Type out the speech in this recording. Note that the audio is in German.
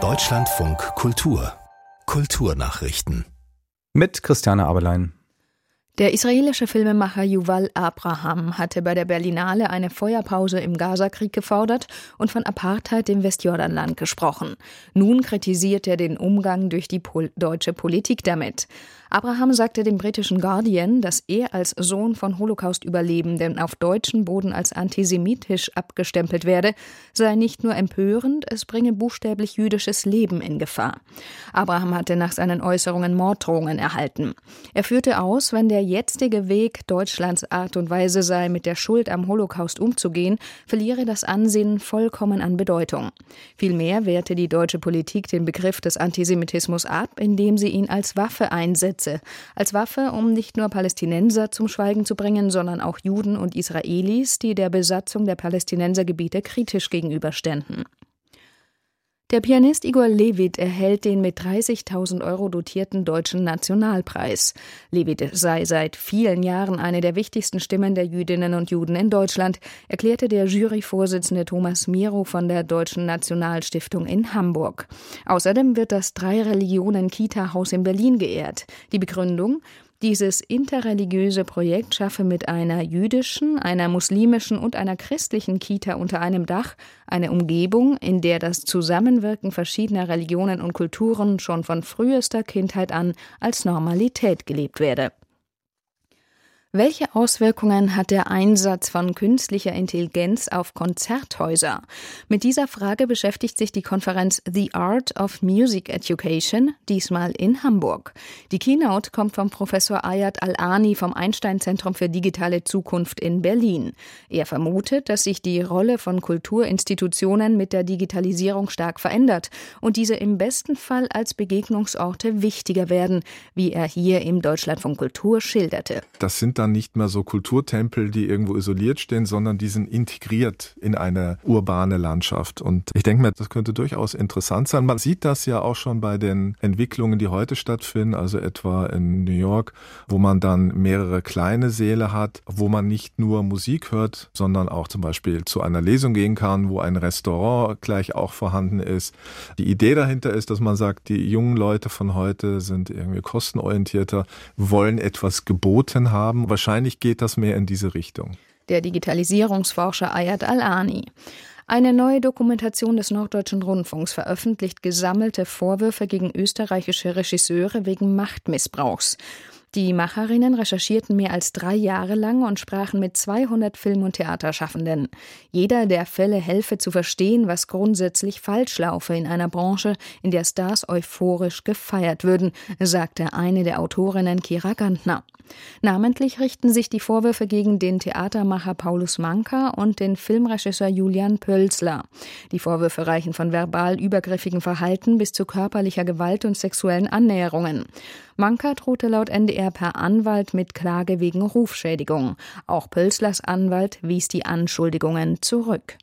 Deutschlandfunk Kultur Kulturnachrichten mit Christiane Aberlein. Der israelische Filmemacher Yuval Abraham hatte bei der Berlinale eine Feuerpause im Gazakrieg gefordert und von Apartheid im Westjordanland gesprochen. Nun kritisiert er den Umgang durch die Pol deutsche Politik damit. Abraham sagte dem britischen Guardian, dass er als Sohn von Holocaust-Überlebenden auf deutschem Boden als antisemitisch abgestempelt werde, sei nicht nur empörend, es bringe buchstäblich jüdisches Leben in Gefahr. Abraham hatte nach seinen Äußerungen Morddrohungen erhalten. Er führte aus, wenn der jetzige Weg Deutschlands Art und Weise sei, mit der Schuld am Holocaust umzugehen, verliere das Ansehen vollkommen an Bedeutung. Vielmehr wehrte die deutsche Politik den Begriff des Antisemitismus ab, indem sie ihn als Waffe einsetze. Als Waffe, um nicht nur Palästinenser zum Schweigen zu bringen, sondern auch Juden und Israelis, die der Besatzung der Palästinensergebiete kritisch gegenüberständen. Der Pianist Igor Levit erhält den mit 30.000 Euro dotierten Deutschen Nationalpreis. Levit sei seit vielen Jahren eine der wichtigsten Stimmen der Jüdinnen und Juden in Deutschland, erklärte der Juryvorsitzende Thomas Miro von der Deutschen Nationalstiftung in Hamburg. Außerdem wird das Drei-Religionen-Kita-Haus in Berlin geehrt. Die Begründung? Dieses interreligiöse Projekt schaffe mit einer jüdischen, einer muslimischen und einer christlichen Kita unter einem Dach eine Umgebung, in der das Zusammenwirken verschiedener Religionen und Kulturen schon von frühester Kindheit an als Normalität gelebt werde. Welche Auswirkungen hat der Einsatz von künstlicher Intelligenz auf Konzerthäuser? Mit dieser Frage beschäftigt sich die Konferenz The Art of Music Education, diesmal in Hamburg. Die Keynote kommt vom Professor Ayat Al-Ani vom Einstein-Zentrum für digitale Zukunft in Berlin. Er vermutet, dass sich die Rolle von Kulturinstitutionen mit der Digitalisierung stark verändert und diese im besten Fall als Begegnungsorte wichtiger werden, wie er hier im Deutschlandfunk Kultur schilderte. Das sind dann nicht mehr so Kulturtempel, die irgendwo isoliert stehen, sondern die sind integriert in eine urbane Landschaft. Und ich denke mir, das könnte durchaus interessant sein. Man sieht das ja auch schon bei den Entwicklungen, die heute stattfinden, also etwa in New York, wo man dann mehrere kleine Säle hat, wo man nicht nur Musik hört, sondern auch zum Beispiel zu einer Lesung gehen kann, wo ein Restaurant gleich auch vorhanden ist. Die Idee dahinter ist, dass man sagt, die jungen Leute von heute sind irgendwie kostenorientierter, wollen etwas geboten haben, Wahrscheinlich geht das mehr in diese Richtung. Der Digitalisierungsforscher Ayat Al-Ani. Eine neue Dokumentation des Norddeutschen Rundfunks veröffentlicht gesammelte Vorwürfe gegen österreichische Regisseure wegen Machtmissbrauchs. Die Macherinnen recherchierten mehr als drei Jahre lang und sprachen mit 200 Film- und Theaterschaffenden. Jeder der Fälle helfe zu verstehen, was grundsätzlich falsch laufe in einer Branche, in der Stars euphorisch gefeiert würden, sagte eine der Autorinnen Kira Gantner. Namentlich richten sich die Vorwürfe gegen den Theatermacher Paulus Manka und den Filmregisseur Julian Pölzler. Die Vorwürfe reichen von verbal übergriffigen Verhalten bis zu körperlicher Gewalt und sexuellen Annäherungen. Manka drohte laut NDR per Anwalt mit Klage wegen Rufschädigung. Auch Pölzlers Anwalt wies die Anschuldigungen zurück.